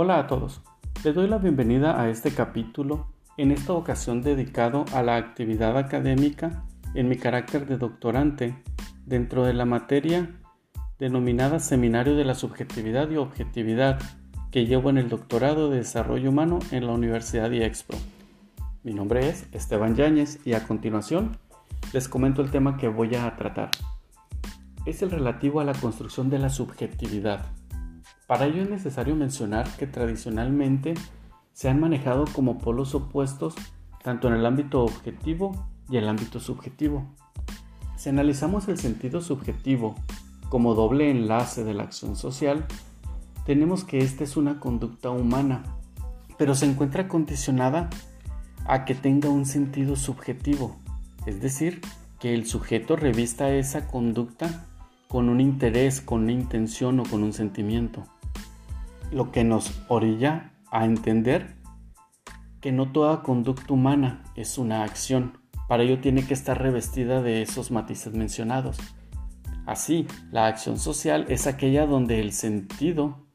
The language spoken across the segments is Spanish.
Hola a todos, les doy la bienvenida a este capítulo, en esta ocasión dedicado a la actividad académica en mi carácter de doctorante dentro de la materia denominada Seminario de la Subjetividad y Objetividad que llevo en el doctorado de Desarrollo Humano en la Universidad IEXPRO. Mi nombre es Esteban Yáñez y a continuación les comento el tema que voy a tratar. Es el relativo a la construcción de la subjetividad. Para ello es necesario mencionar que tradicionalmente se han manejado como polos opuestos tanto en el ámbito objetivo y el ámbito subjetivo. Si analizamos el sentido subjetivo como doble enlace de la acción social, tenemos que esta es una conducta humana, pero se encuentra condicionada a que tenga un sentido subjetivo, es decir, que el sujeto revista esa conducta con un interés, con una intención o con un sentimiento lo que nos orilla a entender que no toda conducta humana es una acción. Para ello tiene que estar revestida de esos matices mencionados. Así, la acción social es aquella donde el sentido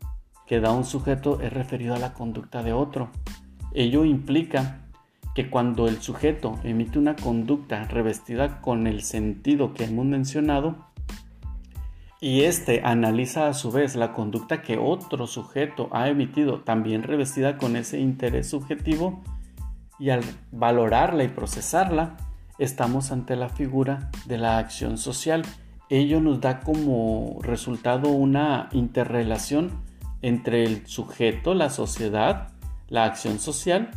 que da un sujeto es referido a la conducta de otro. Ello implica que cuando el sujeto emite una conducta revestida con el sentido que hemos mencionado, y éste analiza a su vez la conducta que otro sujeto ha emitido, también revestida con ese interés subjetivo, y al valorarla y procesarla, estamos ante la figura de la acción social. Ello nos da como resultado una interrelación entre el sujeto, la sociedad, la acción social,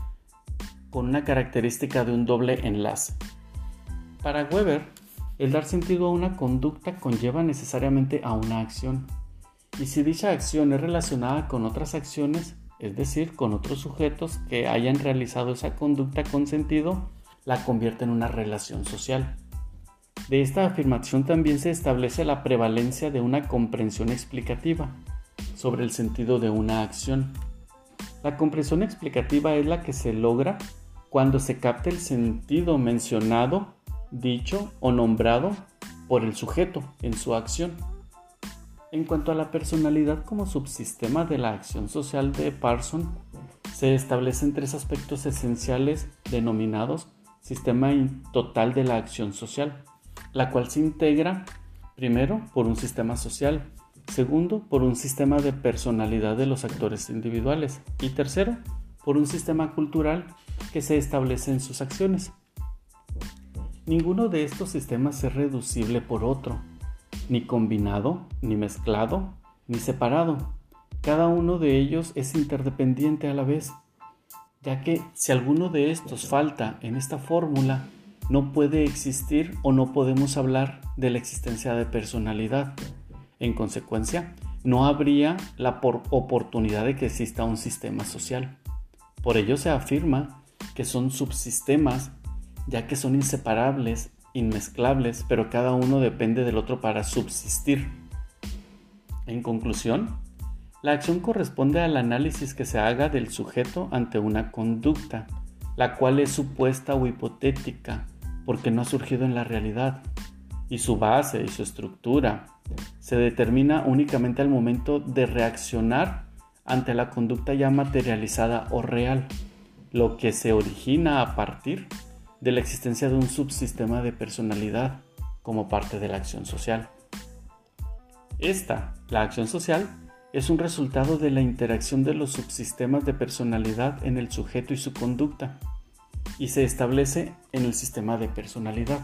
con una característica de un doble enlace. Para Weber, el dar sentido a una conducta conlleva necesariamente a una acción. Y si dicha acción es relacionada con otras acciones, es decir, con otros sujetos que hayan realizado esa conducta con sentido, la convierte en una relación social. De esta afirmación también se establece la prevalencia de una comprensión explicativa sobre el sentido de una acción. La comprensión explicativa es la que se logra cuando se capta el sentido mencionado dicho o nombrado por el sujeto en su acción. En cuanto a la personalidad como subsistema de la acción social de Parson, se establecen tres aspectos esenciales denominados sistema total de la acción social, la cual se integra primero por un sistema social, segundo por un sistema de personalidad de los actores individuales y tercero por un sistema cultural que se establece en sus acciones. Ninguno de estos sistemas es reducible por otro, ni combinado, ni mezclado, ni separado. Cada uno de ellos es interdependiente a la vez, ya que si alguno de estos falta en esta fórmula, no puede existir o no podemos hablar de la existencia de personalidad. En consecuencia, no habría la oportunidad de que exista un sistema social. Por ello se afirma que son subsistemas ya que son inseparables, inmezclables, pero cada uno depende del otro para subsistir. En conclusión, la acción corresponde al análisis que se haga del sujeto ante una conducta, la cual es supuesta o hipotética, porque no ha surgido en la realidad, y su base y su estructura se determina únicamente al momento de reaccionar ante la conducta ya materializada o real, lo que se origina a partir de la existencia de un subsistema de personalidad como parte de la acción social. Esta, la acción social, es un resultado de la interacción de los subsistemas de personalidad en el sujeto y su conducta, y se establece en el sistema de personalidad.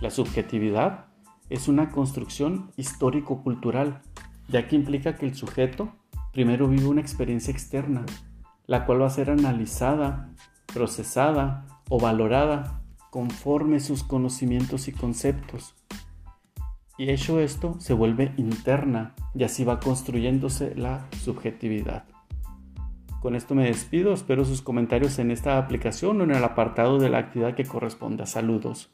La subjetividad es una construcción histórico-cultural, ya que implica que el sujeto primero vive una experiencia externa, la cual va a ser analizada, procesada o valorada conforme sus conocimientos y conceptos. Y hecho esto, se vuelve interna y así va construyéndose la subjetividad. Con esto me despido, espero sus comentarios en esta aplicación o en el apartado de la actividad que corresponda. Saludos.